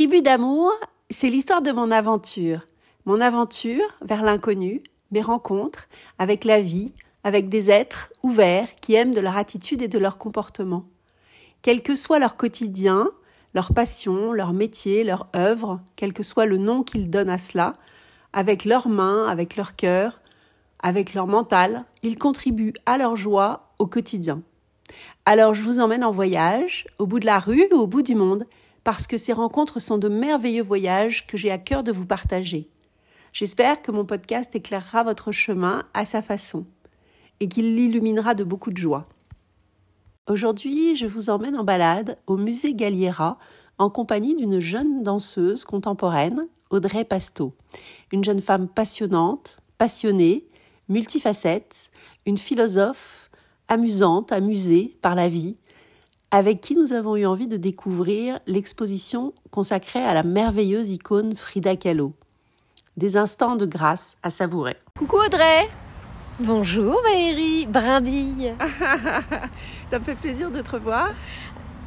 Tribu d'amour, c'est l'histoire de mon aventure. Mon aventure vers l'inconnu, mes rencontres avec la vie, avec des êtres ouverts qui aiment de leur attitude et de leur comportement. Quel que soit leur quotidien, leur passion, leur métier, leur œuvre, quel que soit le nom qu'ils donnent à cela, avec leurs mains, avec leur cœur, avec leur mental, ils contribuent à leur joie au quotidien. Alors je vous emmène en voyage, au bout de la rue ou au bout du monde, parce que ces rencontres sont de merveilleux voyages que j'ai à cœur de vous partager. J'espère que mon podcast éclairera votre chemin à sa façon et qu'il l'illuminera de beaucoup de joie. Aujourd'hui, je vous emmène en balade au musée Galliera en compagnie d'une jeune danseuse contemporaine, Audrey Pasto, une jeune femme passionnante, passionnée, multifacette, une philosophe amusante, amusée par la vie, avec qui nous avons eu envie de découvrir l'exposition consacrée à la merveilleuse icône Frida Kahlo. Des instants de grâce à savourer. Coucou Audrey Bonjour Valérie, brindille Ça me fait plaisir de te revoir.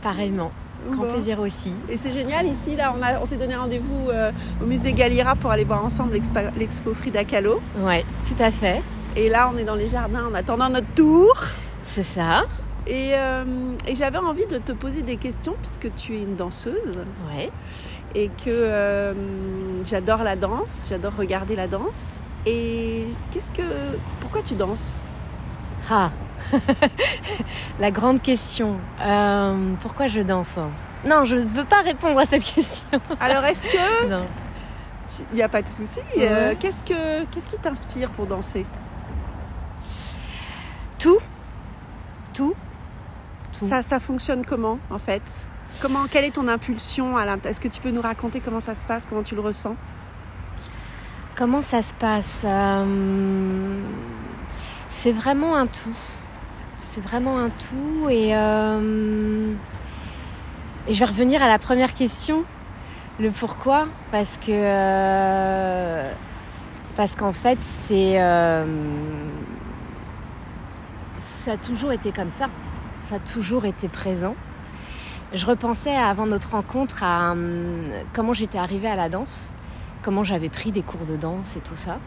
Pareillement, grand Bon. plaisir aussi. Et c'est génial ici, là, on, a- on s'est donné rendez-vous euh, au musée Galliera pour aller voir ensemble l'expo, l'expo Frida Kahlo. Ouais, tout à fait, Et là, on est dans les jardins en attendant notre tour. c'est ça. Et, euh, et j'avais envie de te poser des questions puisque tu es une danseuse Ouais. et que euh, j'adore la danse, j'adore regarder la danse. Et qu'est-ce que, pourquoi tu danses? Ah La grande question. Euh, pourquoi je danse? Non, je ne veux pas répondre à cette question. Alors est-ce que, Non. il n'y a pas de souci, Ouais. euh, qu'est-ce que, qu'est-ce qui t'inspire pour danser? Tout Tout Tout. Ça, ça fonctionne comment en fait? Comment, quelle est ton impulsion à Est-ce que tu peux nous raconter comment ça se passe, comment tu le ressens? Comment ça se passe? Euh, C'est vraiment un tout. C'est vraiment un tout et, euh, et je vais revenir à la première question, le pourquoi, parce que euh, parce qu'en fait c'est ça a toujours été comme ça, ça a toujours été présent. Je repensais avant notre rencontre à hum, comment j'étais arrivée à la danse comment j'avais pris des cours de danse et tout ça.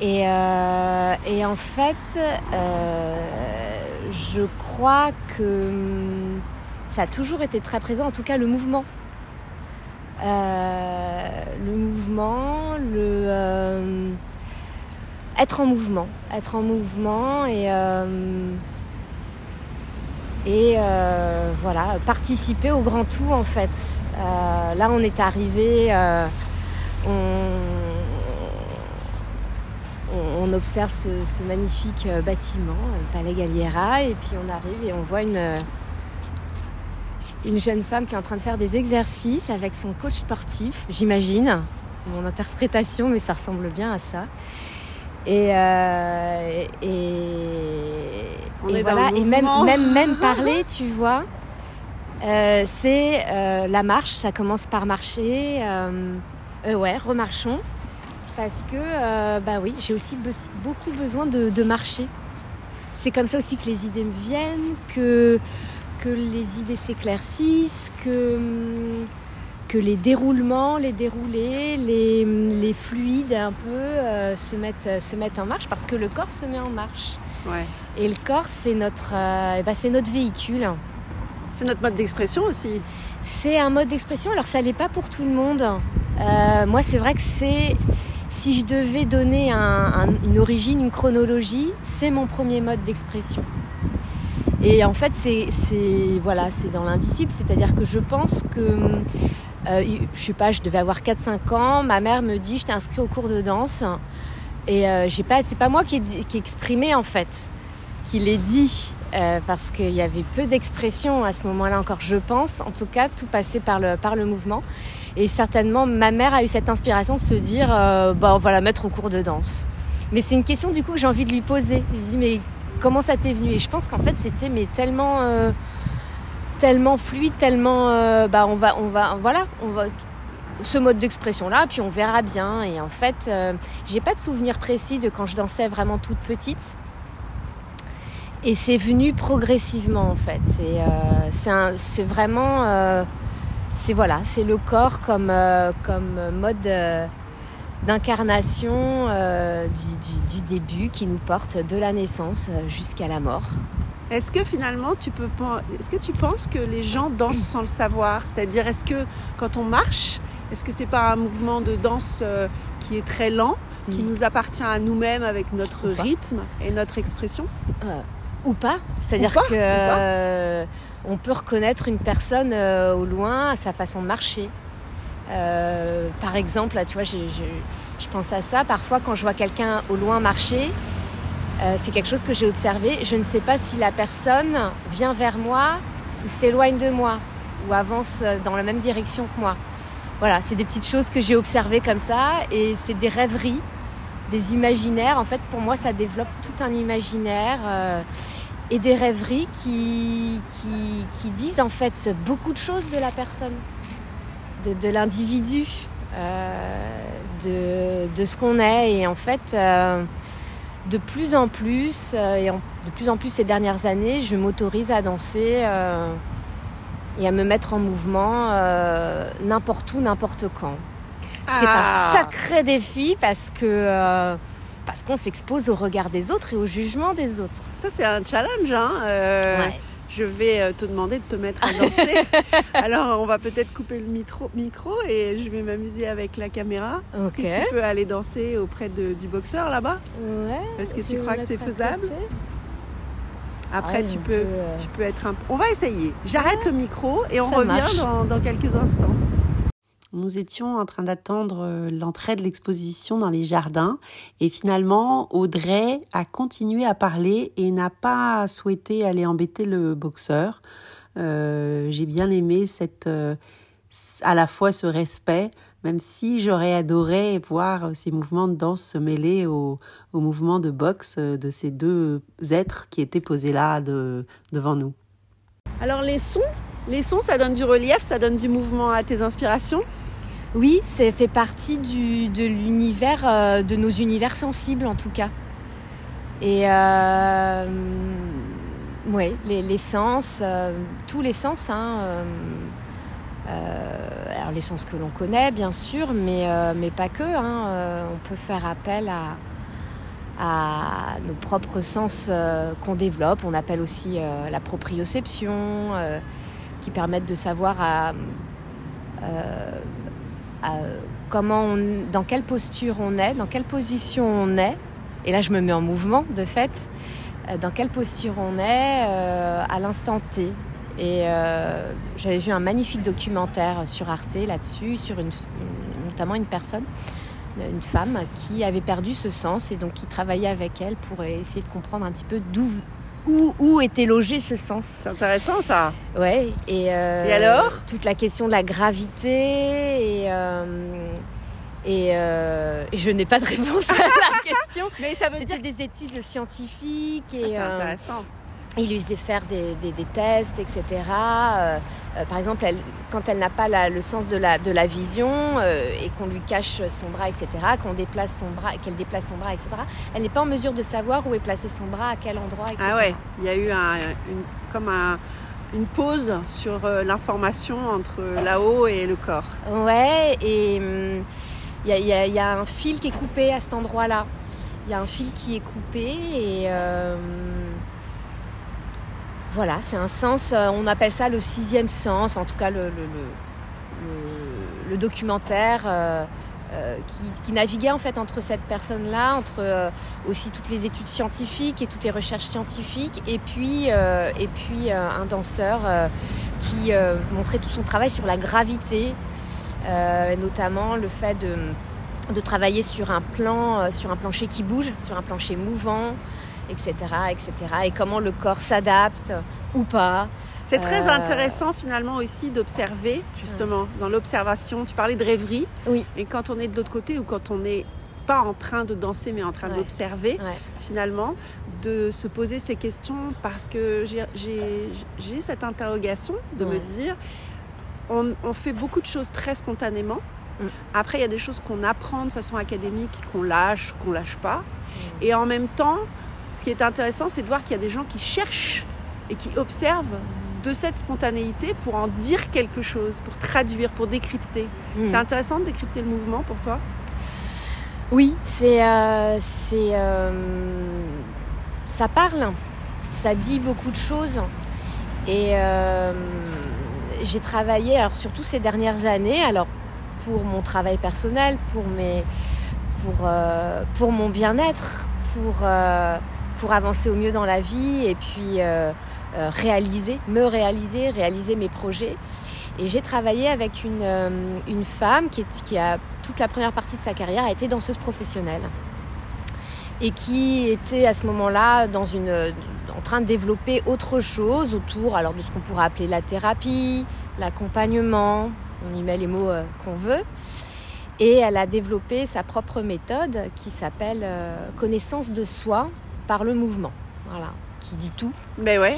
Et, euh, en fait, euh, je crois que hum, ça a toujours été très présent, en tout cas le mouvement. Euh, le mouvement, le être en mouvement, être en mouvement et et euh, voilà participer au grand tout en fait. Euh, là, on est arrivé, euh, on, on observe ce, ce magnifique euh, bâtiment, le Palais Galliera, et puis on arrive et on voit une une jeune femme qui est en train de faire des exercices avec son coach sportif, j'imagine. C'est mon interprétation, mais ça ressemble bien à ça. Et, euh, et, On et est dans voilà, le et même, même, même parler, tu vois, euh, c'est euh, la marche, ça commence par marcher. Euh, ouais, remarchons. Parce que, bah oui, j'ai aussi be- beaucoup besoin de, de marcher. C'est comme ça aussi que les idées me viennent, que, que les idées s'éclaircissent, que, que les déroulements, les déroulés, les, les fluides un peu se, mettent, se mettent en marche parce que le corps se met en marche. Ouais. Et le corps, c'est notre, euh, eh ben, c'est notre véhicule. C'est notre mode d'expression aussi. C'est un mode d'expression, alors ça l'est pas pour tout le monde. Euh, moi, c'est vrai que c'est. Si je devais donner un- un- une origine, une chronologie, c'est mon premier mode d'expression. Et en fait, c'est c'est- voilà, c'est dans l'indicible, c'est-à-dire que je pense que. euh, je sais pas, je devais avoir 4-5 ans, ma mère me dit je t'ai inscrit au cours de danse. Et euh, j'ai pas, c'est pas moi qui ai, qui exprimé en fait, qui l'ai dit, euh, parce qu'il y avait peu d'expression à ce moment-là encore, je pense. En tout cas, tout passait par le, par le mouvement. Et certainement, ma mère a eu cette inspiration de se dire, euh, bah, on va la mettre au cours de danse. Mais c'est une question du coup que j'ai envie de lui poser. Je dis, mais comment ça t'est venu? Et je pense qu'en fait, c'était mais tellement, euh, tellement fluide, tellement, bah, on va, on va, voilà, on va ce mode d'expression là, puis on verra bien. Et en fait, euh, j'ai pas de souvenir précis de quand je dansais vraiment toute petite. Et c'est venu progressivement en fait. Euh, c'est vraiment, euh, c'est voilà, c'est le corps comme, comme mode d'incarnation du, du, début qui nous porte de la naissance jusqu'à la mort. Est-ce que finalement tu peux est-ce que tu penses que les gens dansent sans le savoir? C'est-à-dire est-ce que quand on marche, est-ce que c'est pas un mouvement de danse euh, qui est très lent, qui nous appartient à nous-mêmes avec notre rythme et notre expression? Euh, Ou pas C'est-à-dire que euh, on peut reconnaître une personne au loin à sa façon de marcher. par exemple, tu vois, je pense à ça. Parfois, quand je vois quelqu'un au loin marcher, c'est quelque chose que j'ai observé. Je ne sais pas si la personne vient vers moi ou s'éloigne de moi ou avance dans la même direction que moi. Voilà, c'est des petites choses que j'ai observées comme ça et c'est des rêveries, des imaginaires. En fait, pour moi, ça développe tout un imaginaire euh, et des rêveries qui, disent en fait beaucoup de choses de la personne, de, l'individu, de, de, ce qu'on est. Et en fait, de plus en plus, euh, et de plus en plus ces dernières années, je m'autorise à danser euh, et à me mettre en mouvement euh, n'importe où, n'importe quand. Ce qui est un ah. sacré défi parce que parce qu'on s'expose au regard des autres et au jugement des autres. Ça c'est un challenge, hein je vais euh, te demander de te mettre à danser. Alors, on va peut-être couper le micro, micro et je vais m'amuser avec la caméra. Si tu peux aller danser auprès du boxeur là-bas. Ouais. Est-ce que tu crois que c'est faisable Après, tu, peux, euh, tu peux être un... On va essayer. J'arrête le micro et on revient dans, dans quelques instants. Nous étions en train d'attendre euh, l'entrée de l'exposition dans les jardins et finalement Audrey a continué à parler et n'a pas souhaité aller embêter le boxeur. Euh, j'ai bien aimé cette, euh, à la fois ce respect, même si j'aurais adoré voir ces mouvements de danse se mêler aux, mouvements de boxe de ces deux êtres qui étaient posés là devant nous. Alors les sons les sons, ça donne du relief, ça donne du mouvement à tes inspirations? Oui, ça fait partie de l'univers, euh, de nos univers sensibles en tout cas. Et euh, oui, les, sens, euh, tous les sens. Hein, alors les sens que l'on connaît bien sûr, mais, mais pas que. Hein, on peut faire appel à, nos propres sens qu'on développe. On appelle aussi la proprioception qui permettent de savoir à, euh, comment dans quelle posture on est, dans quelle position on est. Et là, je me mets en mouvement, de fait. Euh, dans quelle posture on est euh, à l'instant T. Et j'avais vu un magnifique documentaire sur Arte là-dessus, sur une, notamment une personne, une femme qui avait perdu ce sens et donc qui travaillait avec elle pour essayer de comprendre un petit peu d'où où, était logé ce sens. C'est intéressant ça. Ouais. Et, euh, et alors? Toute la question de la gravité et. Euh, euh, et, je n'ai pas de réponse à la question. Mais ça veut C'était des études scientifiques et. Ah, c'est intéressant il lui faisait faire des, tests, etc. Euh, euh, par exemple, quand elle n'a pas le sens de la, de la vision euh, et qu'on lui cache son bras, etc., qu'on déplace son bras, qu'elle déplace son bras, etc., elle n'est pas en mesure de savoir où est placé son bras, à quel endroit, etc. Ah ouais, il y a eu une, comme une pause sur l'information entre là-haut et le corps. Ouais, et hum, il y, y, a un fil qui est coupé à cet endroit-là. Il y a un fil qui est coupé et voilà, c'est un sens, euh, on appelle ça le sixième sens, en tout cas le, documentaire euh, euh, qui, naviguait en fait entre cette personne-là, entre aussi toutes les études scientifiques et toutes les recherches scientifiques, et puis, et puis un danseur qui montrait tout son travail sur la gravité, notamment le fait de, de travailler sur un plan, sur un plancher qui bouge, sur un plancher mouvant etc., etc. Et comment le corps s'adapte ou pas. C'est très euh, intéressant finalement aussi d'observer, justement, dans l'observation. Tu parlais de rêverie. Oui. Et quand on est de l'autre côté ou quand on n'est pas en train de danser mais en train d'observer, finalement, de se poser ces questions parce que j'ai cette interrogation de me dire, on, fait beaucoup de choses très spontanément. Mm. Après, il y a des choses qu'on apprend de façon académique, qu'on lâche, qu'on lâche pas. Mm. Et en même temps, ce qui est intéressant, c'est de voir qu'il y a des gens qui cherchent et qui observent de cette spontanéité pour en dire quelque chose, pour traduire, pour décrypter. Mm. C'est intéressant de décrypter le mouvement pour toi? Oui, c'est, euh, c'est, euh, ça parle, ça dit beaucoup de choses. Et euh, j'ai travaillé, alors surtout ces dernières années, alors pour mon travail personnel, pour mes, pour, pour mon bien-être, pour, pour avancer au mieux dans la vie et puis euh, euh, réaliser, me réaliser, réaliser mes projets. Et j'ai travaillé avec une, euh, une femme qui, qui a toute la première partie de sa carrière a été danseuse professionnelle et qui était à ce moment-là dans une en train de développer autre chose autour alors de ce qu'on pourrait appeler la thérapie, l'accompagnement, on y met les mots qu'on veut. Et elle a développé sa propre méthode qui s'appelle connaissance de soi par le mouvement. Voilà, qui dit tout. Ben ouais,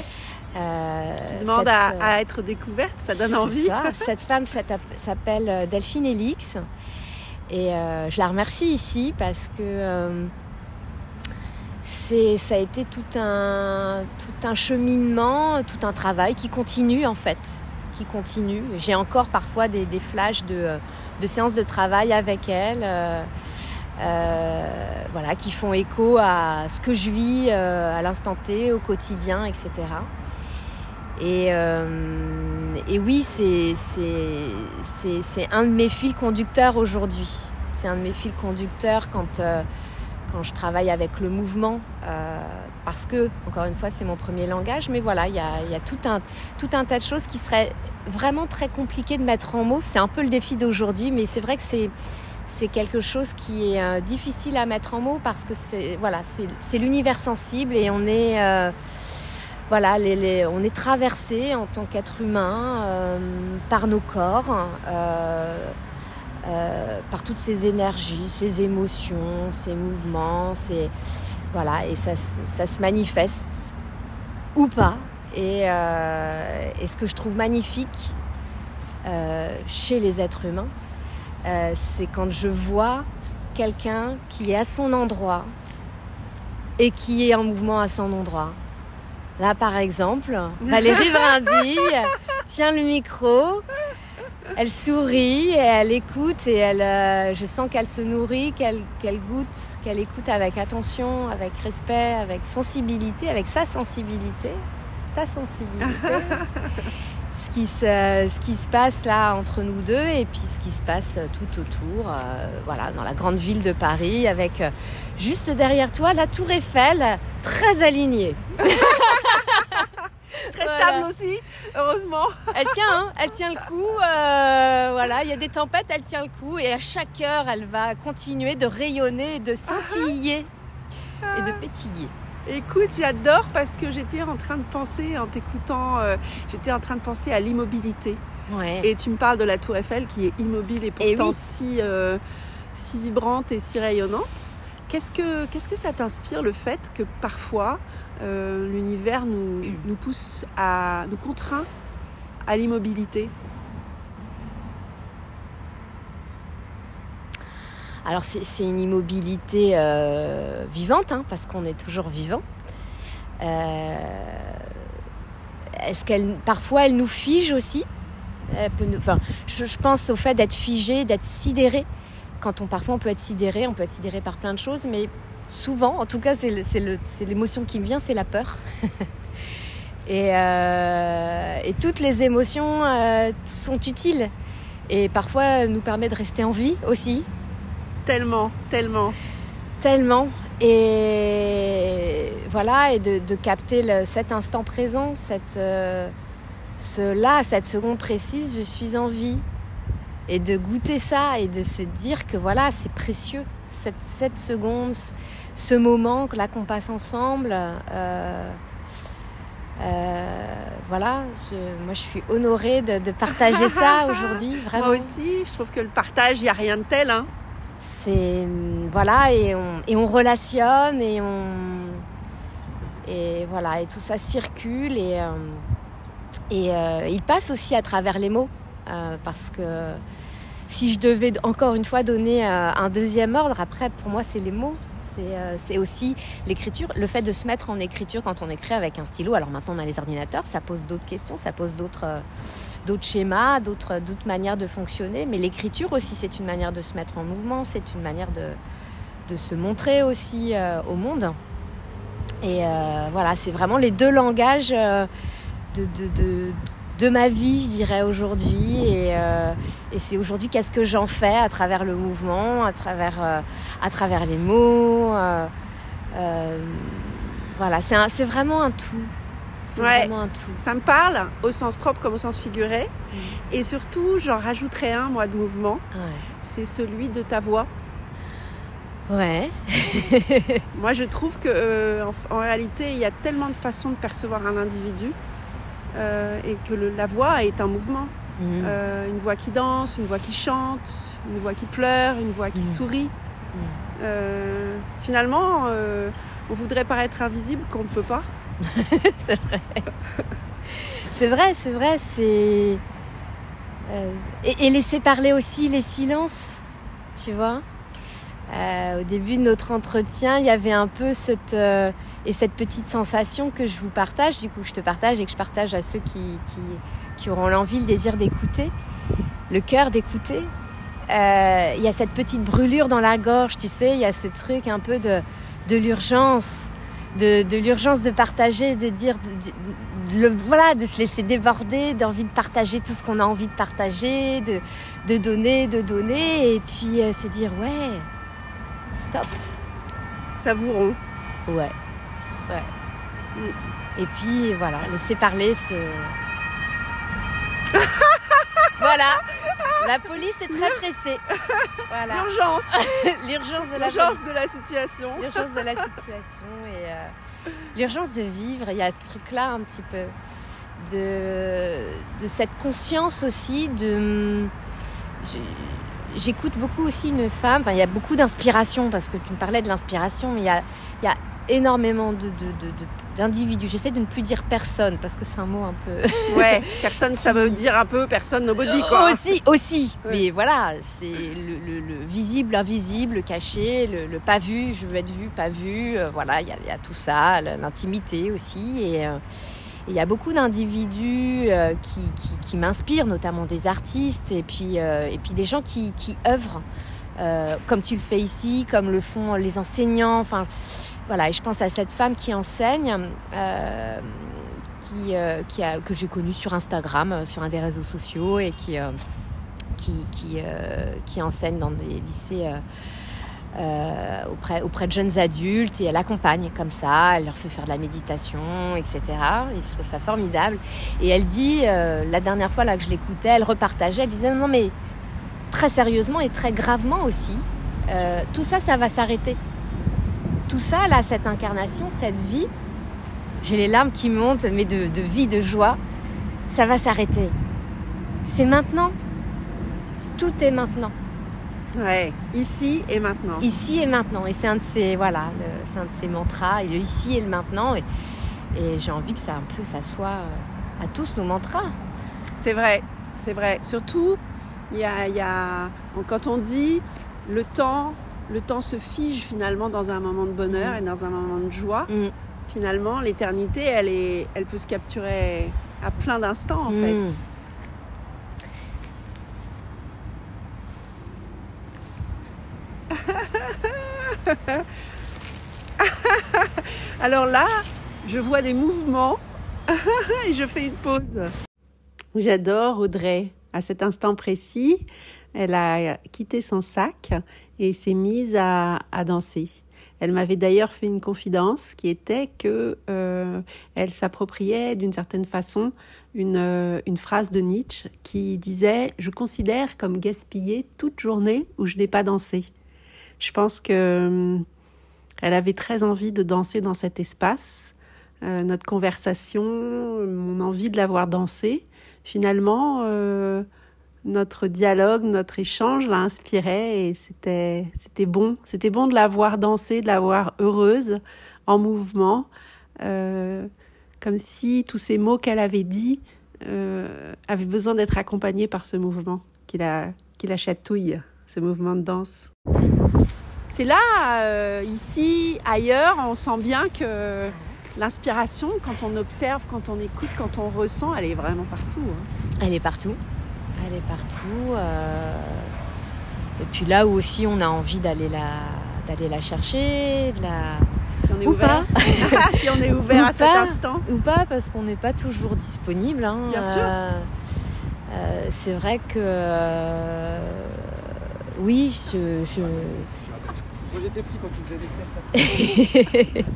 Euh, demande cette, à, euh, à être découverte, ça donne envie. ça. Cette femme s'appelle euh, Delphine Elix. Et euh, je la remercie ici parce que euh, c'est, ça a été tout un, tout un cheminement, tout un travail qui continue en fait. Qui continue. J'ai encore parfois des, des flashs de, de séances de travail avec elle. Euh, voilà, qui font écho à ce que je vis euh, à l'instant T, au quotidien, etc. Et, euh, et oui, c'est, un de mes fils conducteurs aujourd'hui. C'est un de mes fils conducteurs quand, quand je travaille avec le mouvement. parce que, encore une fois, c'est mon premier langage. Mais voilà, il y a, y a tout, un, tout un tas de choses qui seraient vraiment très compliquées de mettre en mots. C'est un peu le défi d'aujourd'hui, mais c'est vrai que c'est, c'est quelque chose qui est euh, difficile à mettre en mots parce que c'est, voilà, c'est, l'univers sensible et on est... euh, voilà, on est traversé en tant qu'être humain euh, par nos corps, par toutes ces énergies, ces émotions, ces mouvements, voilà, et ça, se- manifeste ou pas. Et, ce que je trouve magnifique chez les êtres humains, euh, c'est quand je vois quelqu'un qui est à son endroit et qui est en mouvement à son endroit. Là, par exemple, Valérie Brindille tient le micro, elle sourit et elle écoute et elle, euh, je sens qu'elle se nourrit, qu'elle qu'elle goûte, qu'elle écoute avec attention, avec respect, avec sensibilité, avec sa sensibilité, ta sensibilité. ce, qui se, ce qui se passe là entre nous deux et puis ce qui se passe tout autour, euh, voilà, dans la grande ville de Paris, avec euh, juste derrière toi la Tour Eiffel, très alignée. Très Voilà. stable aussi, heureusement. Elle tient, hein, elle tient le coup. euh, voilà, il y a des tempêtes, elle tient le coup. Et à chaque heure, elle va continuer de rayonner, de scintiller et de pétiller. Écoute, j'adore parce que j'étais en train de penser, en t'écoutant, euh, j'étais en train de penser à l'immobilité. Ouais. Et tu me parles de la Tour Eiffel qui est immobile et Eh pourtant oui. si, euh, si vibrante et si rayonnante. Qu'est-ce que, qu'est-ce que ça t'inspire le fait que parfois euh, l'univers nous, nous pousse à, nous contraint à l'immobilité? Alors c'est une immobilité euh, vivante, hein, parce qu'on est toujours vivant. Euh, Est-ce qu'elle, parfois, elle nous fige aussi? Peut je, pense au fait d'être figé, d'être sidéré. Quand on parfois on peut être sidéré, on peut être sidéré par plein de choses, mais souvent, en tout cas, c'est l'émotion qui me vient, c'est la peur. et, euh, et toutes les émotions sont utiles et parfois nous permet de rester en vie aussi. Tellement, tellement. Tellement. Et voilà, et de, de capter le- cet instant présent, cette, euh, ce là, cette seconde précise, je suis en vie. Et de goûter ça et de se dire que voilà, c'est précieux, cette, cette seconde, ce moment là qu'on passe ensemble. euh, euh, voilà, je- moi je suis honorée de, de partager ça aujourd'hui, vraiment. Moi aussi, je trouve que le partage, il n'y a rien de tel. Hein. C'est hum, voilà et on, et on relationne et on et voilà et tout ça circule et euh, et euh, il passe aussi à travers les mots euh, parce que si je devais encore une fois donner euh, un deuxième ordre, après pour moi c'est les mots, c'est aussi l'écriture, le fait de se mettre en écriture quand on écrit avec un stylo. Alors maintenant on a les ordinateurs, ça pose d'autres questions, ça pose d'autres d'autres schémas, d'autres manières de fonctionner, mais l'écriture aussi c'est une manière de se mettre en mouvement, c'est une manière de, se montrer aussi au monde. Et voilà, c'est vraiment les deux langages de, de, ma vie, je dirais, aujourd'hui. Et, euh, c'est aujourd'hui qu'est-ce que j'en fais à travers le mouvement, à travers, euh, les mots. Euh, voilà, c'est vraiment un tout. C'est vraiment un tout. Ça me parle au sens propre comme au sens figuré. Mm. Et surtout, j'en rajouterai un, moi, de mouvement. C'est celui de ta voix. Ouais. moi, je trouve que en, réalité, il y a tellement de façons de percevoir un individu. Euh, et que la voix est un mouvement. Mhm. Euh, une voix qui danse, une voix qui chante, une voix qui pleure, une voix qui mhm. sourit. Euh, finalement, on voudrait paraître invisible qu'on ne peut pas. c'est vrai. c'est vrai, c'est vrai. C'est et, laisser parler aussi les silences, tu vois. au début de notre entretien, il y avait un peu cette et cette petite sensation que je vous partage, du coup je te partage et que je partage à ceux qui, qui, auront l'envie, le désir d'écouter, le cœur d'écouter. Euh, il y a cette petite brûlure dans la gorge, tu sais, il y a ce truc un peu de, de l'urgence, de, de l'urgence de partager, de dire, le, voilà, de se laisser déborder, d'envie de partager tout ce qu'on a envie de partager, de, de donner, de donner, et puis euh, se dire, ouais, stop. Savourons. Ouais. Et puis voilà, laisser parler ce. voilà, la police est très pressée. Voilà. L'urgence. L'urgence de la de la situation. L'urgence de la situation et euh, l'urgence de vivre. Il y a ce truc-là un petit peu de, de cette conscience aussi de. J'écoute beaucoup aussi une femme, enfin il y a beaucoup d'inspiration parce que tu me parlais de l'inspiration, mais il y a, il y a énormément de, d'individus. J'essaie de ne plus dire personne parce que c'est un mot un peu. ouais, personne, ça veut dire un peu personne, nobody quoi. Aussi, aussi. Mais voilà, c'est le, visible, invisible, le caché, le, pas vu, je veux être vu, pas vu. Euh, voilà, il y, a tout ça, l'intimité aussi. Et euh, il y a beaucoup d'individus euh, qui, qui, m'inspirent, notamment des artistes et puis, et puis des gens qui, qui œuvrent. comme tu le fais ici, comme le font les enseignants. Enfin, voilà, et je pense à cette femme qui enseigne, euh, qui, euh, que j'ai connue sur Instagram, euh, sur un des réseaux sociaux, et qui, qui, enseigne dans des lycées auprès, auprès de jeunes adultes, et elle accompagne comme ça, elle leur fait faire de la méditation, etc. Et je trouve ça formidable. Et elle dit, la dernière fois que je l'écoutais, elle repartageait, elle disait non mais très sérieusement et très gravement aussi, tout ça, ça va s'arrêter tout ça, là, cette incarnation, cette vie, j'ai les larmes qui montent, mais de, vie, de joie, ça va s'arrêter. C'est maintenant. Tout est maintenant. Ouais, ici et maintenant. Ici et maintenant. Et c'est un de ces, voilà, c'est un de ces mantras, et le ici et le maintenant. Et, j'ai envie que ça un peu, ça soit euh, à tous nos mantras. C'est vrai, c'est vrai. Surtout, il y a, y a, quand on dit le temps le temps se fige finalement dans un moment de bonheur et dans un moment de joie. Mm. Finalement, l'éternité, elle, est, elle peut se capturer à plein d'instants en mm. fait. Alors là, je vois des mouvements et je fais une pause. J'adore Audrey. À cet instant précis, elle a quitté son sac et s'est mise à, danser. Elle m'avait d'ailleurs fait une confidence qui était que euh, elle s'appropriait d'une certaine façon une, euh, phrase de Nietzsche qui disait Je considère comme gaspiller toute journée où je n'ai pas dansé. Je pense que euh, elle avait très envie de danser dans cet espace. notre conversation, mon envie de la voir danser, finalement, notre dialogue, notre échange l'a inspirée et c'était c'était bon. C'était bon de la voir danser, de la voir heureuse, en mouvement, euh, comme si tous ces mots qu'elle avait dit euh, avaient besoin d'être accompagnés par ce mouvement qui la qui la chatouille, ce mouvement de danse. C'est là, euh, ici, ailleurs, on sent bien que l'inspiration, quand on observe, quand on écoute, quand on ressent, elle est vraiment partout. hein. Elle est partout. Elle est partout. euh, Et puis là où aussi on a envie d'aller la, d'aller la chercher, de la... Si on est Ou ouvert, si on est ouvert Ou à cet pas. instant. ou pas parce qu'on n'est pas toujours disponible. hein. Bien sûr. Euh, euh, c'est vrai que euh, oui, je, je- Moi j'étais petit quand tu faisais des siestes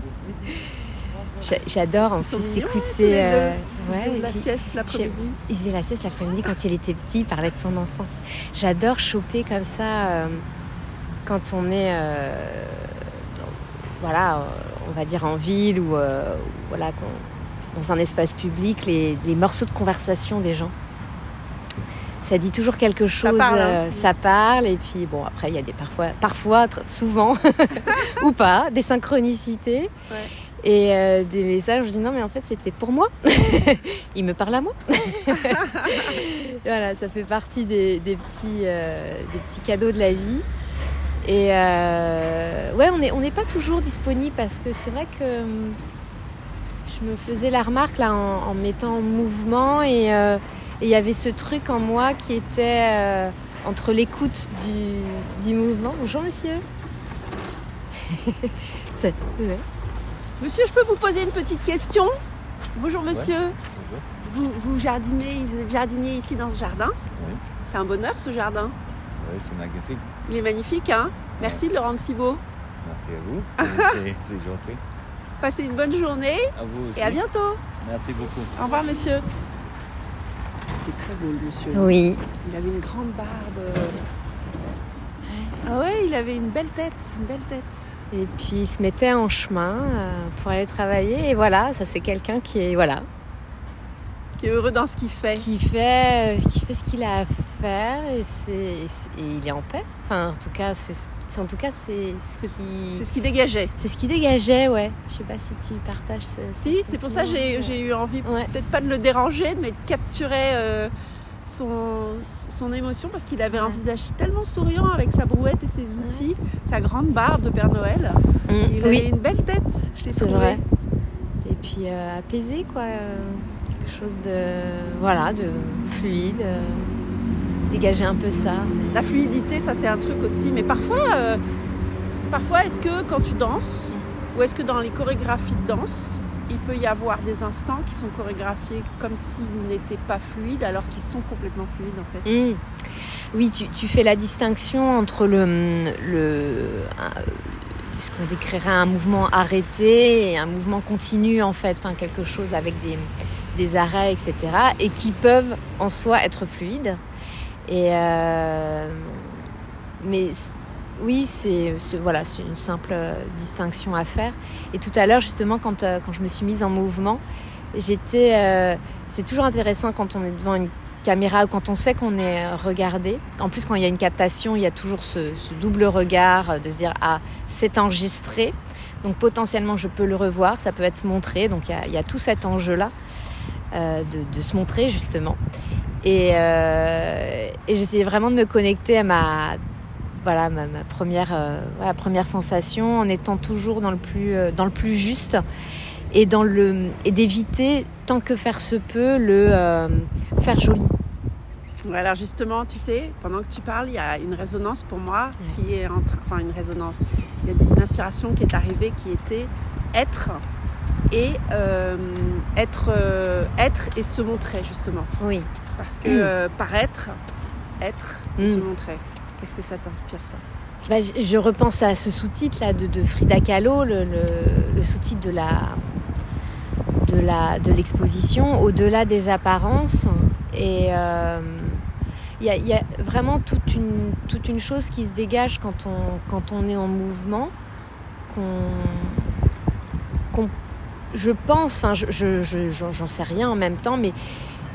j'adore en Ils plus mignons, écouter. Ouais, et de la puis- sieste l'après-midi. Il faisait la sieste l'après-midi quand il était petit, il parlait de son enfance. J'adore choper comme ça euh, quand on est, euh, dans- voilà, on va dire en ville ou euh, voilà, dans un espace public, les, les morceaux de conversation des gens. Ça dit toujours quelque chose, parle, hein. ça parle, et puis bon, après il y a des parfois, parfois, souvent, ou pas, des synchronicités. Ouais. Et euh, des messages, je dis non, mais en fait, c'était pour moi. Il me parle à moi. voilà, ça fait partie des, petits, euh, des petits cadeaux de la vie. Et euh, ouais, on n'est on pas toujours disponible parce que c'est vrai que hum, je me faisais la remarque là en, en me mettant en mouvement et il y avait ce truc en moi qui était entre l'écoute du, du mouvement. Bonjour monsieur. C'est-. Monsieur, je peux vous poser une petite question Bonjour monsieur. Vous, vous jardinez, vous êtes jardinier ici dans ce jardin Oui. C'est un bonheur ce jardin. Oui, c'est magnifique. Il est magnifique, hein Merci de le rendre si beau. Merci à vous. C'est- c'est gentil. Passez une bonne journée À vous aussi. et à bientôt. Merci beaucoup. Au revoir monsieur. Il est très beau le monsieur. Oui, Il avait une grande barbe. Ah ouais, il avait une belle tête, une belle tête. Et puis il se mettait en chemin euh, pour aller travailler. Et voilà, ça c'est quelqu'un qui est voilà, Qui est heureux dans ce qu'il fait. qui fait, euh, qui fait ce qu'il a à faire et, c'est, et c'est- et il est en paix. Enfin, en tout cas, c'est, ce- c'est- en tout cas, c'est ce C'est qui, ce qui dégageait. c'est ce qui dégageait, ouais. Je sais pas si tu partages ce. ce Si, c'est pour ça que j'ai j'ai eu envie, Ouais. peut-être pas de le déranger, mais de capturer euh, son, son émotion parce qu'il avait un visage tellement souriant avec sa brouette et ses outils, sa grande barbe de Père Noël. Mm, Il avait une belle tête, je l'ai c'est trouvé. vrai. Et puis euh, apaisé, quoi. quelque chose de voilà, de fluide. euh, dégager un peu ça. La fluidité, ça c'est un truc aussi. Mais parfois, euh, parfois est-ce que quand tu danses, ou est-ce que dans les chorégraphies de danse, il peut y avoir des instants qui sont chorégraphiés comme s'ils n'étaient pas fluides alors qu'ils sont complètement fluides en fait. Mm. Oui, tu, fais la distinction entre le, un- ce qu'on décrirait un mouvement arrêté et un mouvement continu en fait, enfin quelque chose avec des, des arrêts, etc. et qui peuvent en soi être fluides. Et euh, mais oui, c'est voilà, une simple euh, distinction à faire. Et tout à l'heure justement, quand euh, quand je me suis mise en mouvement, j'étais euh, c'est toujours intéressant quand on est devant une caméra ou quand on sait qu'on est regardé. En plus, quand il y a une captation, il y a toujours ce, ce double regard euh, de se dire ah c'est enregistré, donc potentiellement je peux le revoir, ça peut être montré. Donc il y a, il y a tout cet enjeu là de, de se montrer justement. Et, euh, et j'essayais vraiment de me connecter à ma voilà ma, ma première euh, voilà, première sensation en étant toujours dans le plus euh, dans le plus juste et dans le et d'éviter tant que faire se peut le euh, faire joli. Alors justement, tu sais, pendant que tu parles, il y a une résonance pour moi qui est en train, enfin une résonance. Il y a une inspiration qui est arrivée qui était être et être, être et se montrer justement. Oui. Parce que euh, paraître, être et Mm. se montrer. Qu'est-ce que ça t'inspire ça? Bah, je- je repense à ce sous-titre là de, Frida Kahlo, le, sous-titre de la de la de l'exposition, au-delà des apparences. Et euh, il il y a vraiment toute une toute une chose qui se dégage quand on quand on est en mouvement, qu'on qu'on je pense, enfin, je, je, je- j'en j'en sais rien en même temps, mais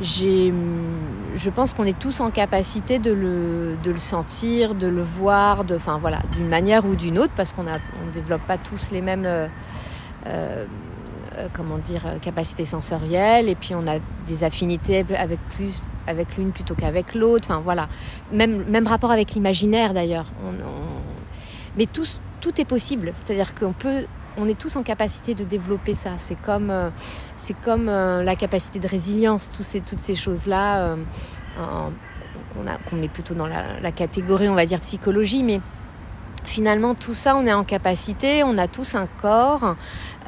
je pense qu'on est tous en capacité de le, de le sentir, de le voir, de, enfin voilà, d'une manière ou d'une autre, parce qu'on on développe pas tous les mêmes, euh, euh, comment dire, capacités sensorielles, et puis on a des affinités avec plus, avec l'une plutôt qu'avec l'autre. Enfin voilà, même, même rapport avec l'imaginaire d'ailleurs. Mais tout, tout est possible, c'est-à-dire qu'on peut, on est tous en capacité de développer ça. C'est comme, euh, comme euh, la capacité de résilience, ces, toutes ces choses-là euh, qu'on, met plutôt dans la, la, catégorie, on va dire, psychologie, mais finalement tout ça on est en capacité, on a tous un corps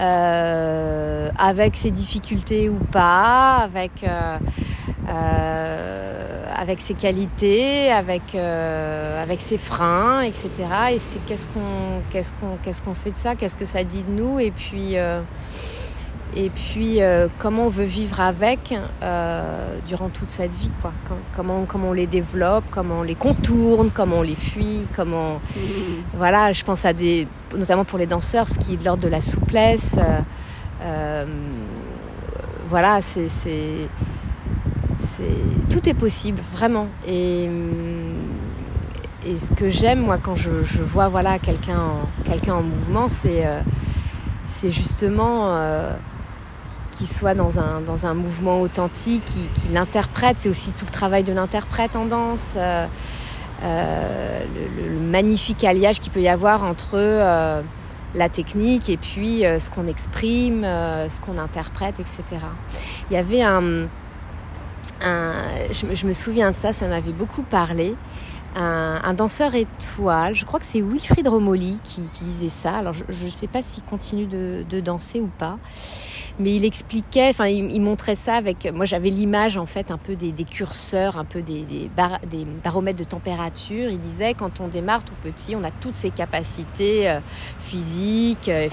euh, avec ses difficultés ou pas, avec euh, euh, avec ses qualités, avec avec ses freins, etc. Et c'est qu'est-ce qu'on qu'est-ce qu'on qu'est-ce qu'on fait de ça, qu'est-ce que ça dit de nous? Et puis et puis euh, comment on veut vivre avec euh, durant toute cette vie quoi comment comment on les développe comment on les contourne comment on les fuit comment mmh. voilà je pense à des notamment pour les danseurs ce qui est de l'ordre de la souplesse euh, voilà c'est c'est tout est possible vraiment et et ce que j'aime moi quand je, je vois voilà quelqu'un quelqu'un en mouvement c'est c'est justement qui soit dans un, dans un mouvement authentique, qui, l'interprète. C'est aussi tout le travail de l'interprète en danse. Euh, euh, le, magnifique alliage qu'il peut y avoir entre euh, la technique et puis ce qu'on exprime, ce qu'on interprète, etc. Il y avait un... je, me souviens de ça, ça m'avait beaucoup parlé. Un, danseur étoile, je crois que c'est Wilfried Romoli qui, disait ça. Alors je ne sais pas s'il continue de, danser ou pas mais il expliquait, enfin, il, montrait ça avec. Moi, j'avais l'image en fait un peu des, curseurs, un peu des, baromètres de température. Il disait quand on démarre tout petit, on a toutes ces capacités euh, physiques, euh,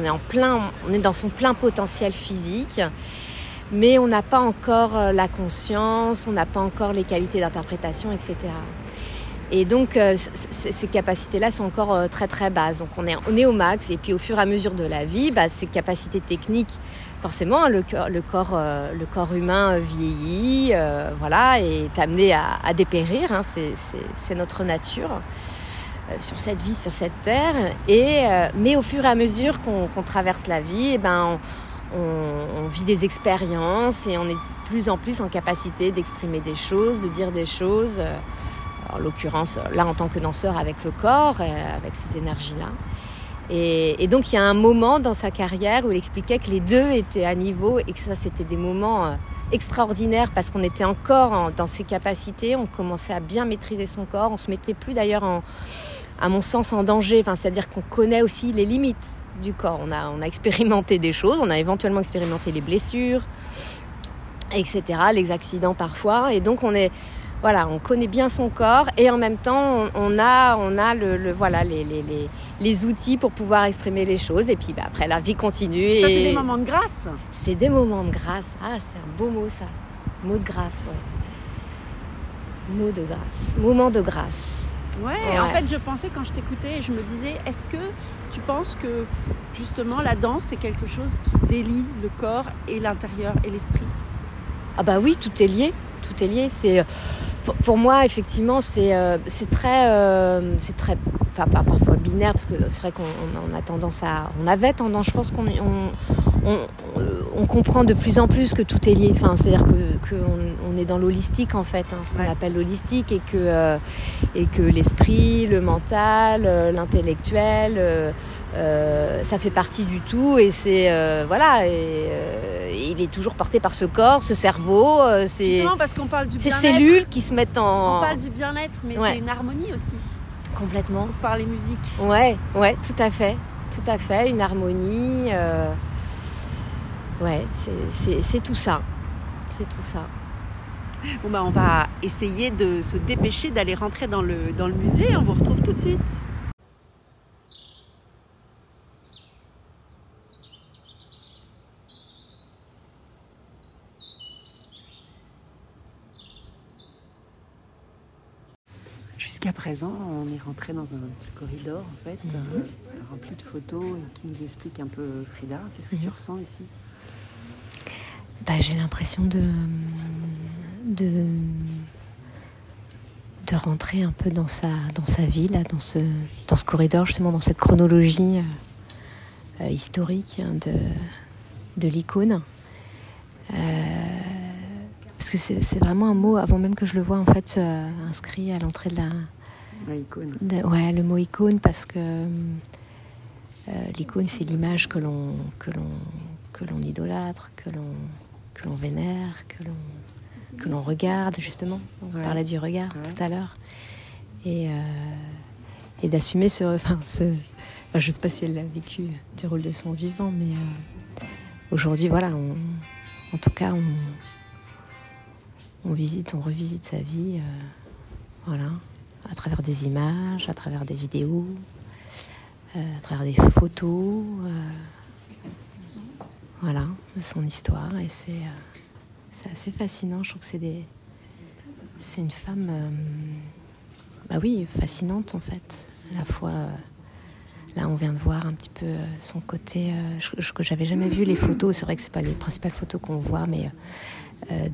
on est on est dans son plein potentiel physique. Mais on n'a pas encore euh, la conscience, on n'a pas encore les qualités d'interprétation, etc. Et donc, ces capacités-là sont encore très très basses. Donc, on est, on au max. Et puis, au fur et à mesure de la vie, bah, ces capacités techniques forcément, le, corps, euh, le corps humain vieillit, euh, voilà, et est amené à, dépérir. Hein, c'est notre nature euh, sur cette vie, sur cette terre. Et, mais au fur et à mesure qu'on traverse la vie, eh ben, on, vit des expériences et on est de plus en plus en capacité d'exprimer des choses, de dire des choses. En l'occurrence, là en tant que danseur avec le corps, avec ces énergies-là. Et, donc il y a un moment dans sa carrière où il expliquait que les deux étaient à niveau et que ça c'était des moments euh, extraordinaires parce qu'on était encore dans ses capacités, on commençait à bien maîtriser son corps, on se mettait plus d'ailleurs en, à mon sens en danger, enfin, c'est-à-dire qu'on connaît aussi les limites du corps. On a, on a expérimenté des choses, on a éventuellement expérimenté les blessures, etc., les accidents parfois, et donc on est voilà, on connaît bien son corps et en même temps, on, a, on a le, voilà, les, les, les, les, outils pour pouvoir exprimer les choses. Et puis bah, après, la vie continue. Ça, c'est des moments de grâce C'est des moments de grâce. Ah, c'est un beau mot, ça. Mot de grâce, ouais. Mot de grâce. Moment de grâce. Ouais, ouais. en fait, je pensais quand je t'écoutais, je me disais, est-ce que tu penses que justement la danse, c'est quelque chose qui délie le corps et l'intérieur et l'esprit? Ah, bah oui, tout est lié. Tout est lié. C'est pour, moi, effectivement, c'est euh, très, euh, c'est très, enfin pas parfois binaire parce que c'est vrai qu'on on a tendance à, on avait tendance, je pense qu'on on, on, comprend de plus en plus que tout est lié. Enfin, c'est-à-dire que qu'on on est dans l'holistique en fait, hein, ce qu'on appelle l'holistique, et que euh, et que l'esprit, le mental, l'intellectuel, ça fait partie du tout, et c'est voilà. Et, il est toujours porté par ce corps, ce cerveau, euh, ces, parce qu'on parle du ces cellules qui se mettent en. On parle du bien-être, mais c'est une harmonie aussi. Complètement. Par les musiques. Ouais, ouais, tout à fait, tout à fait, une harmonie. Euh... Ouais, c'est tout ça, c'est tout ça. Bon bah on va essayer de se dépêcher d'aller rentrer dans le, dans le musée. On vous retrouve tout de suite. Jusqu'à présent, on est rentré dans un petit corridor en fait, mhm. euh, rempli de photos et qui nous explique un peu Frida. Qu'est-ce que tu mhm. ressens ici? Bah, J'ai l'impression de, de, de rentrer un peu dans sa, dans sa vie, là, dans, ce, dans ce corridor, justement dans cette chronologie euh, historique hein, de, de l'icône. Euh, parce que c'est vraiment un mot, avant même que je le vois, en fait, euh, inscrit à l'entrée de la. L'icône. Ouais, le mot icône, parce que euh, l'icône, c'est l'image que l'on que l'on que l'on idolâtre, que l'on que l'on vénère, que l'on que l'on regarde justement. On parlait du regard tout à l'heure et euh, et d'assumer ce, enfin, ce je ne sais pas si elle a vécu du rôle de son vivant, mais aujourd'hui, voilà, on, en tout cas, on, on visite, on revisite sa vie, euh, voilà, à travers des images, à travers des vidéos, euh, à travers des photos, euh, voilà, de son histoire. Et c'est assez fascinant. Je trouve que c'est des, c'est une femme, bah oui, fascinante en fait, la fois. Là, on vient de voir un petit peu son côté que j'avais jamais vu les photos. C'est vrai que c'est pas les principales photos qu'on voit, mais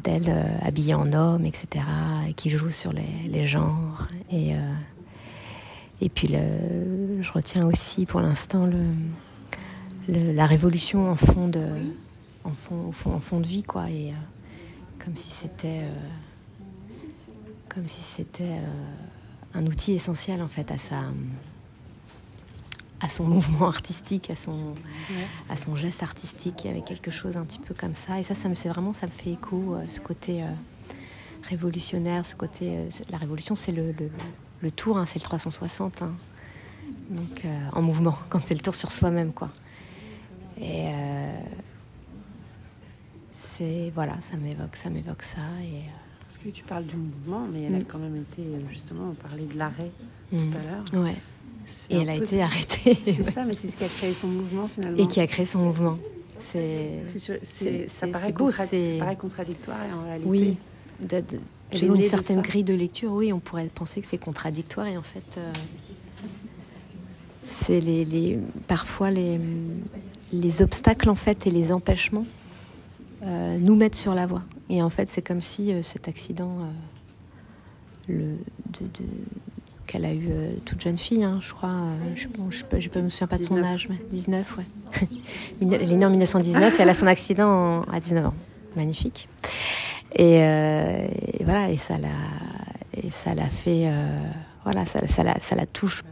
d'elle euh, habillée en homme, etc., et qui joue sur les, genres. Et, euh, et puis, je retiens aussi pour l'instant le, la révolution en fond de, en fond, fond, en fond de vie, quoi. Et comme si c'était, comme si c'était un outil essentiel en fait à sa à son mouvement artistique, à son, à son geste artistique. Il y avait quelque chose un petit peu comme ça. Et ça, ça me, c'est vraiment, ça me fait écho, euh, ce côté euh, révolutionnaire, ce côté. Euh, la révolution, c'est le, le, tour, hein, c'est le 360. Hein. Donc, en mouvement, quand c'est le tour sur soi-même, quoi. Et c'est. Voilà, ça m'évoque, ça m'évoque ça. Et, Parce que tu parles du mouvement, mais elle a mm. quand même été, justement, on parlait de l'arrêt tout mm. à l'heure. Ouais. Et elle a été arrêtée. C'est ça, mais c'est ce qui a créé son mouvement finalement. Et qui a créé son mouvement. C'est ça paraît, beau, ça paraît contradictoire et en réalité. Oui, selon une certaine grille de lecture, oui, on pourrait penser que c'est contradictoire et en fait, euh, c'est les, les, parfois les, les obstacles en fait et les empêchements euh, nous mettent sur la voie. Et en fait, c'est comme si euh, cet accident le, de, de qu'elle a eu euh, toute jeune fille, hein, je crois. Euh, je ne me souviens pas de son âge, mais 19, ouais. elle est née en 1919 et elle a son accident à 19 ans. Magnifique. Euh, et, voilà, et ça l'a, et ça l'a fait, voilà, ça, ça, la, ça la touche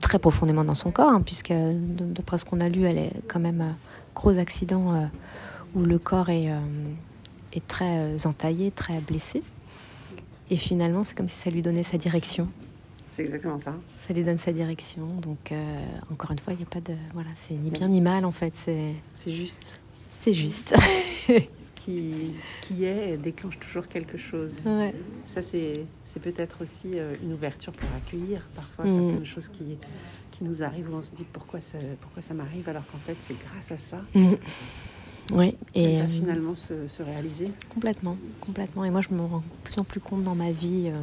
très profondément dans son corps, hein, puisque d'après ce qu'on a lu, elle est quand même un gros accident où le corps est, est très entaillé, très blessé. Et finalement, c'est comme si ça lui donnait sa direction. C'est exactement ça. Ça lui donne sa direction. Donc, euh, encore une fois, il n'y a pas de. Voilà, c'est ni bien ni mal, en fait. C'est, c'est juste. C'est juste. ce, qui, ce qui est déclenche toujours quelque chose. Ça, c'est, c'est peut-être aussi euh, une ouverture pour accueillir parfois mm. certaines choses qui, qui nous arrivent où on se dit pourquoi ça, pourquoi ça m'arrive alors qu'en fait, c'est grâce à ça. Mm. Oui, et euh, finalement se, se, réaliser. Complètement, complètement. Et moi, je me rends de plus en plus compte dans ma vie. Euh,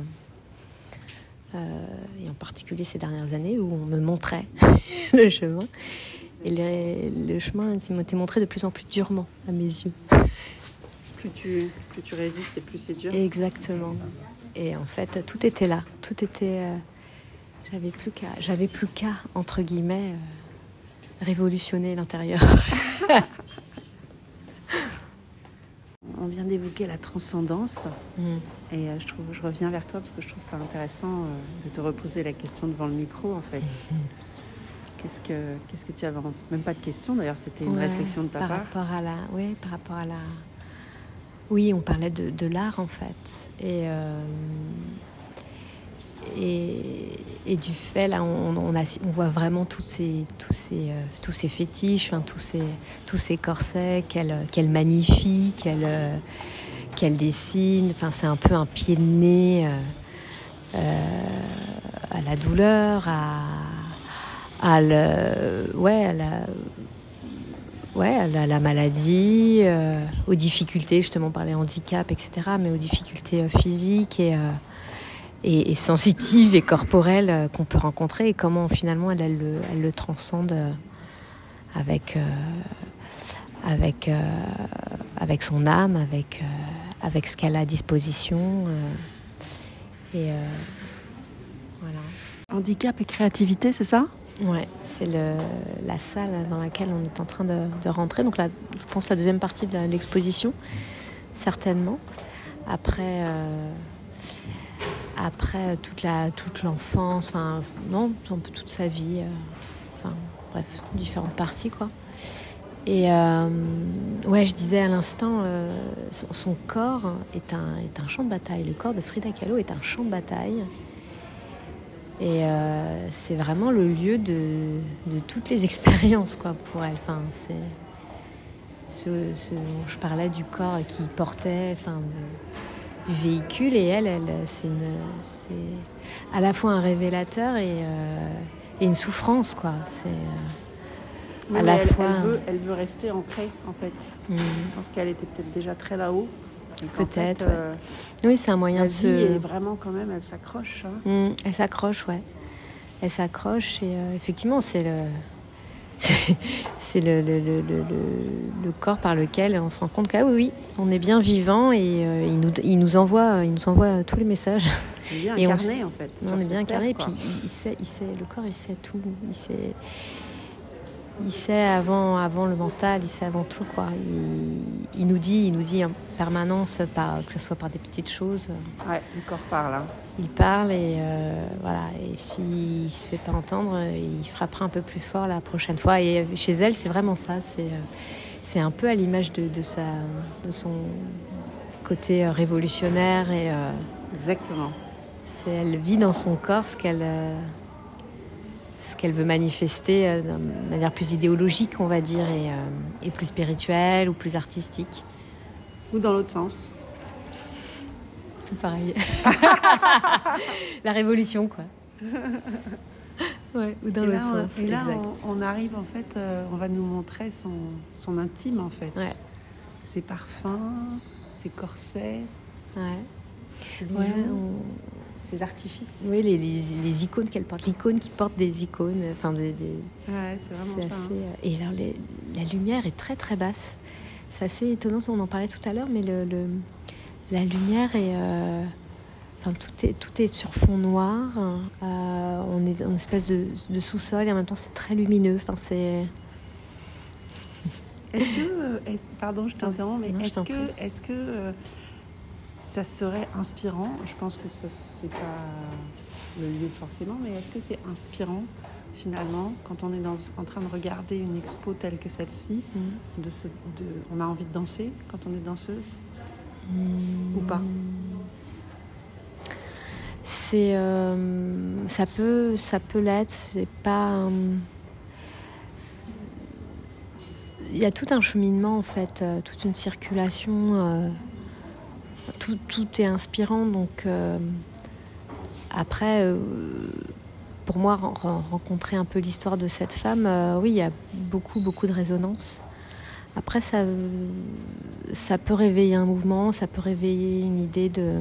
et en particulier ces dernières années où on me montrait le chemin. Et le chemin été montré de plus en plus durement à mes yeux. Plus tu, plus tu résistes et plus c'est dur. Exactement. Et en fait, tout était là. Tout était. Euh, j'avais plus qu'à, j'avais plus qu'à entre guillemets euh, révolutionner l'intérieur. on vient d'évoquer la transcendance. Mm. Et euh, je, trouve, je reviens vers toi parce que je trouve ça intéressant euh, de te reposer la question devant le micro, en fait. Qu'est-ce que, qu'est-ce que tu avais Même pas de question, d'ailleurs, c'était une réflexion de ta par part. Rapport à la, oui, par rapport à la... Oui, on parlait de, l'art, en fait. Et... Euh, et, du fait, là, on, voit vraiment tous ces, tous ces, euh, tous ces fétiches, tous, ces, tous ces corsets qu'elle magnifie, qu'elle qu'elle dessine. Enfin, c'est un peu un pied de nez euh, à la douleur, à, à, le, ouais, à la, ouais, à la, maladie, euh, aux difficultés, justement par les handicaps, etc., mais aux difficultés physiques et et, sensitive et corporelle euh, qu'on peut rencontrer et comment finalement elle, elle, le, elle le, transcende euh, avec, euh, avec, avec son âme, avec, avec ce qu'elle a à disposition. et voilà. Handicap et créativité, c'est ça? Ouais, c'est la salle dans laquelle on est en train de, de rentrer. Donc là, je pense la deuxième partie de l'exposition, certainement. après, après toute la toute l'enfance, non, toute sa vie, enfin bref, différentes parties quoi. Et ouais, je disais à l'instant, son, corps est un, est un champ de bataille. Le corps de Frida Kahlo est un champ de bataille. Et euh, c'est vraiment le lieu de, de, toutes les expériences quoi, pour elle. Enfin, c'est ce, ce, je parlais du corps qui portait, enfin, du véhicule, et elle, elle c'est à la fois un révélateur et, euh, et une souffrance, quoi. C'est euh, à la elle, fois. Elle veut, elle veut, rester ancrée, en fait. Mm. Je pense qu'elle était peut-être déjà très là-haut. Peut-être. Euh, oui, c'est un moyen de se. Vraiment, quand même, elle s'accroche. Hein. Mmh, elle s'accroche, ouais. Elle s'accroche et euh, effectivement, c'est le. c'est le, le, le, le, corps par lequel on se rend compte que ah oui, oui, on est bien vivant et euh, il, nous, il, nous envoie, il nous envoie tous les messages. On est bien incarné on, en fait. On est bien incarné et puis il, il, sait, il sait, le corps il sait tout. Il sait, il sait avant, avant le mental, il sait avant tout quoi. Il, il nous dit, il nous dit en permanence, par, que ce soit par des petites choses. Ouais, le corps parle. Hein. Il parle et euh, voilà. Et s'il se fait pas entendre, il frappera un peu plus fort la prochaine fois. Et chez elle, c'est vraiment ça. C'est euh, c'est un peu à l'image de, de, sa, de son côté euh, révolutionnaire et. Exactement. Elle vit dans son corps ce qu'elle ce qu'elle veut manifester euh, de manière plus idéologique, on va dire, et, euh, et plus spirituelle ou plus artistique. Ou dans l'autre sens. Tout pareil. La révolution, quoi. Ouais, ou dans l'autre sens. Et là, on, arrive, en fait, euh, on va nous montrer son, son intime, en fait. Ouais. Ses parfums, ses corsets. Ouais. ouais on artifices. Oui, les, les, icônes qu'elle porte, l'icône qui porte des icônes, enfin des. Ouais, c'est vraiment ça. Hein. Euh, et alors la lumière est très très basse. C'est assez étonnant, on en parlait tout à l'heure, mais le, la lumière est. Euh, enfin, tout est, tout est sur fond noir. Euh, on est dans une espèce de, de sous-sol et en même temps c'est très lumineux. Enfin, c'est. Est-ce que, pardon, je t'interromps, mais est-ce que, est-ce que ça serait inspirant? Je pense que ça c'est pas le lieu forcément, mais est-ce que c'est inspirant finalement quand on est dans, en train de regarder une expo telle que celle-ci, mm. de, de, on a envie de danser quand on est danseuse? Ou pas C'est euh, ça peut ça peut l'être. C'est pas euh, il y a tout un cheminement en fait, euh, toute une circulation tout, tout, est inspirant. Donc euh, après, euh, pour moi, rencontrer un peu l'histoire de cette femme, euh, oui, il y a beaucoup, beaucoup de résonance. Après, ça, ça peut réveiller un mouvement, ça peut réveiller une idée de,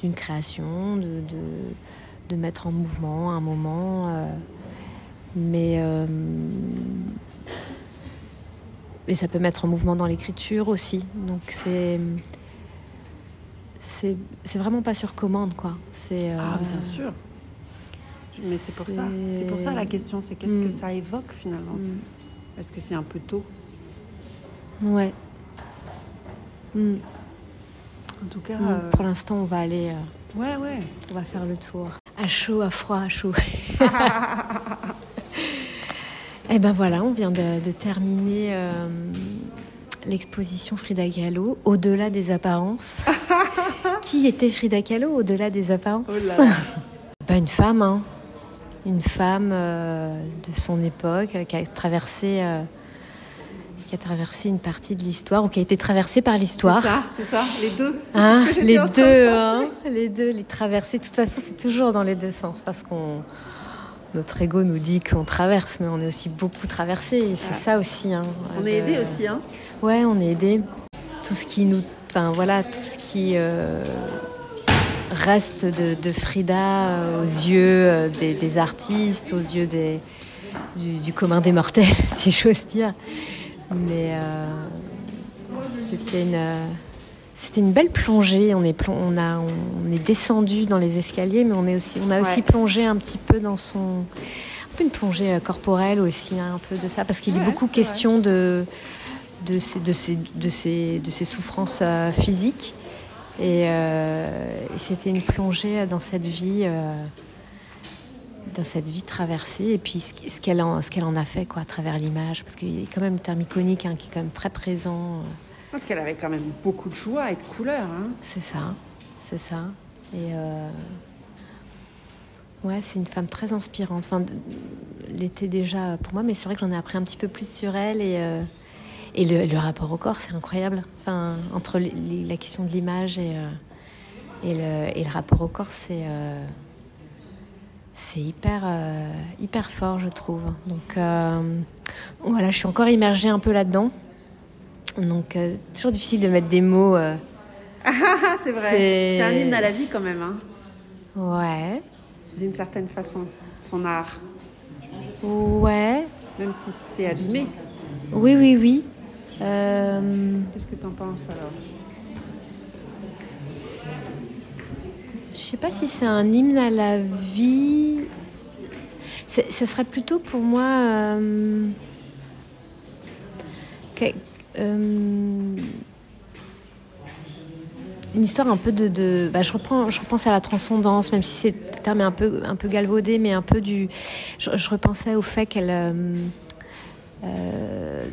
d'une création, de, de, de, mettre en mouvement un moment. mais, mais ça peut mettre en mouvement dans l'écriture aussi. Donc c'est c'est vraiment pas sur commande, quoi. C'est ah, bien euh, sûr. Mais c'est pour ça. C'est pour ça la question, c'est qu'est-ce que mm. ça évoque finalement? Mm. Est-ce que c'est un peu tôt? Ouais. Mm. En tout cas. Euh, pour l'instant, on va aller. Euh, ouais, ouais. On va faire le tour. À chaud, à froid, à chaud. Et eh ben voilà, on vient de, terminer l'exposition Frida Kahlo, Au-delà des apparences. Qui était Frida Kahlo au-delà des apparences oh Une femme, hein. une femme euh, de son époque euh, qui a traversé. Euh, qui a traversé une partie de l'histoire ou qui a été traversée par l'histoire. C'est ça, c'est ça, les deux. Hein, les deux, hein, les deux, les traverser. De toute façon, c'est toujours dans les deux sens parce qu'on notre ego nous dit qu'on traverse, mais on est aussi beaucoup traversé. Et c'est ça aussi. Hein, on est aidé aussi, hein. Ouais, on est aidé. Tout ce qui nous Enfin voilà, tout ce qui euh, reste de, Frida euh, aux yeux euh, des, artistes, aux yeux des, du, commun des mortels, si j'ose dire. Mais c'était une c'était une belle plongée. On est, on, a, on est descendu dans les escaliers, mais on, est aussi, on a aussi plongé un petit peu dans son. Un peu une plongée corporelle aussi, hein, un peu de ça, parce qu'il est beaucoup question de, de ces, de ces, de ces, de ces souffrances euh, physiques Et, et c'était une plongée dans cette vie dans cette vie traversée et puis ce qu'elle en, a fait quoi, à travers l'image. Parce qu'il y a quand même un terme iconique hein, qui est quand même très présent. Parce qu'elle avait quand même beaucoup de joie et de couleurs. Hein. C'est ça, c'est ça. Et euh... ouais, c'est une femme très inspirante. Enfin, l'été déjà pour moi, mais c'est vrai que j'en ai appris un petit peu plus sur elle et, euh... et le, le, rapport au corps, c'est incroyable. Enfin, entre les, la question de l'image et, euh... et, le, et le rapport au corps, c'est euh, c'est hyper, euh, hyper fort, je trouve. Donc euh, voilà, je suis encore immergée un peu là-dedans. Donc euh, toujours difficile de mettre des mots. Ah, ah, c'est vrai. C'est un hymne à la vie quand même. Hein. Ouais. D'une certaine façon, son art. Ouais. Même si c'est abîmé. Oui, oui, oui. Qu'est-ce que tu en penses alors? Je sais pas si c'est un hymne à la vie. Ce serait plutôt pour moi euh, euh, une histoire un peu de. bah, je, reprends, je repense à la transcendance, même si c'est le terme un peu, un peu galvaudé, mais un peu du. Je, repensais au fait qu'elle. Euh,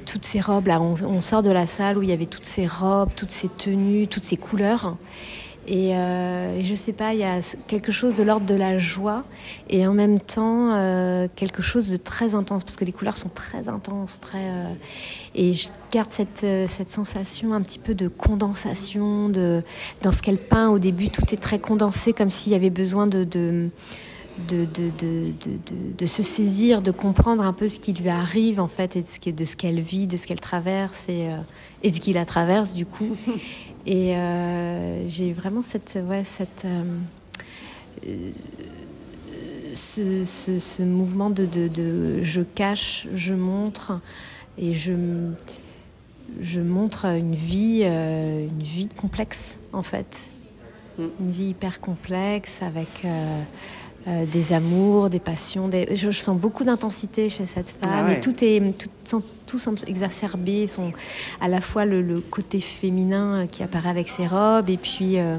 toutes ces robes là, on, on, sort de la salle où il y avait toutes ces robes, toutes ces tenues, toutes ces couleurs. Et, euh, je sais pas, il y a quelque chose de l'ordre de la joie et en même temps euh, quelque chose de très intense parce que les couleurs sont très intenses, très euh, et je garde cette euh, cette sensation un petit peu de condensation de dans ce qu'elle peint au début tout est très condensé comme s'il y avait besoin de, de de, de, de, se saisir, de comprendre un peu ce qui lui arrive en fait et de ce, qu'elle vit, de ce qu'elle traverse et, et de ce qui la traverse du coup. Et euh, j'ai vraiment cette, ouais, cette, euh, ce, ce, ce, mouvement de, de, de, je cache, je montre et je, je montre une vie, euh, une vie complexe en fait, mm. une vie hyper complexe avec euh, des amours, des passions. Des... Je, je, sens beaucoup d'intensité chez cette femme. Ah ouais. Et tout est tout, tout semble exacerbé. Son, à la fois le, le, côté féminin qui apparaît avec ses robes et puis euh,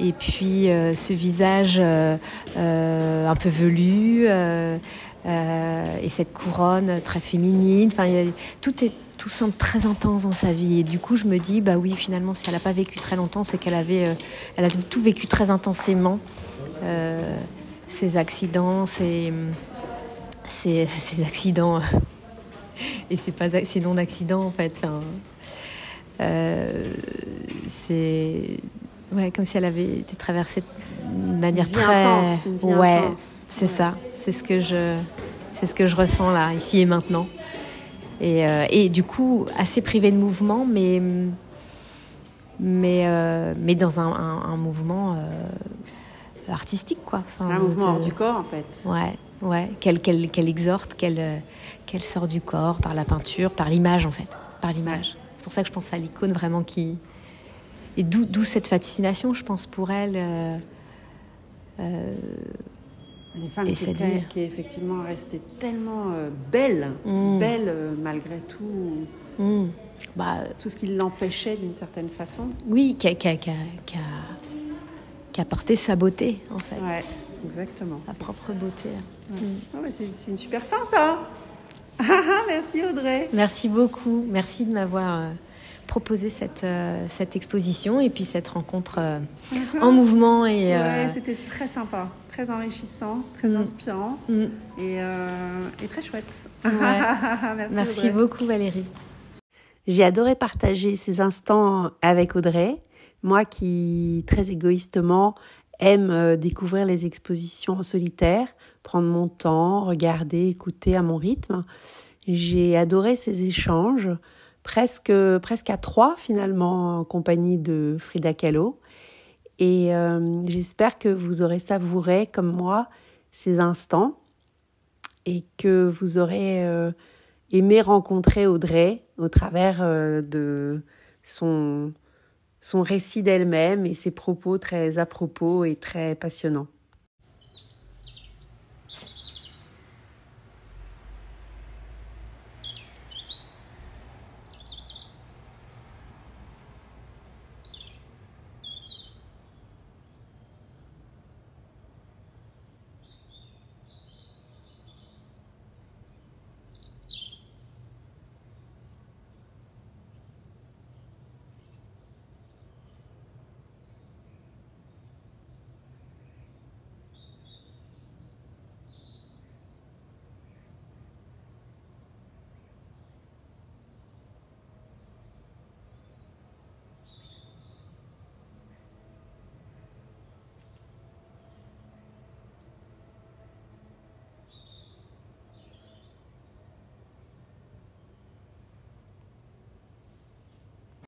et puis euh, ce visage euh, euh, un peu velu et cette couronne très féminine. Enfin, y a, tout est tout semble très intense dans sa vie et du coup je me dis bah oui finalement si elle n'a pas vécu très longtemps c'est qu'elle avait elle a tout vécu très intensément ces accidents, ces, ces, ces accidents et c'est pas c'est non accident en fait. Enfin, euh, c'est ouais comme si elle avait été traversée de manière très intense, ouais c'est ouais. ça c'est ce que je c'est ce que je ressens là ici et maintenant et, euh, et du coup assez privée de mouvement mais mais euh, mais dans un, un, un mouvement artistique quoi. Enfin, un mouvement de... du corps en fait. Ouais, ouais, qu'elle qu'elle exhorte, qu'elle qu'elle sort du corps par la peinture, par l'image en fait, par l'image. C'est pour ça que je pense à l'icône vraiment qui et d'où cette fascination, je pense pour elle. Euh, euh, Une femme qui, est, qui est effectivement restée tellement euh, belle, mmh. belle euh, malgré tout. Mmh. Bah, tout ce qui l'empêchait d'une certaine façon. Oui, qui a, qui a, qui a, porté sa beauté, en fait. Ouais, exactement. Sa propre beauté. Ouais. Mm. Oh, c'est une super fin, ça. Merci, Audrey. Merci beaucoup. Merci de m'avoir euh, proposé cette, euh, cette exposition et puis cette rencontre euh, en mouvement. Et, ouais, c'était très sympa, très enrichissant, très mm. inspirant mm. Et, et, très chouette. Ouais. Merci, Merci beaucoup, Valérie. J'ai adoré partager ces instants avec Audrey. Moi qui, très égoïstement, aime euh, découvrir les expositions en solitaire, prendre mon temps, regarder, écouter à mon rythme, j'ai adoré ces échanges, presque, presque à trois finalement, en compagnie de Frida Kahlo. Et euh, j'espère que vous aurez savouré, comme moi, ces instants et que vous aurez euh, aimé rencontrer Audrey au travers de son son récit d'elle-même et ses propos très à propos et très passionnants.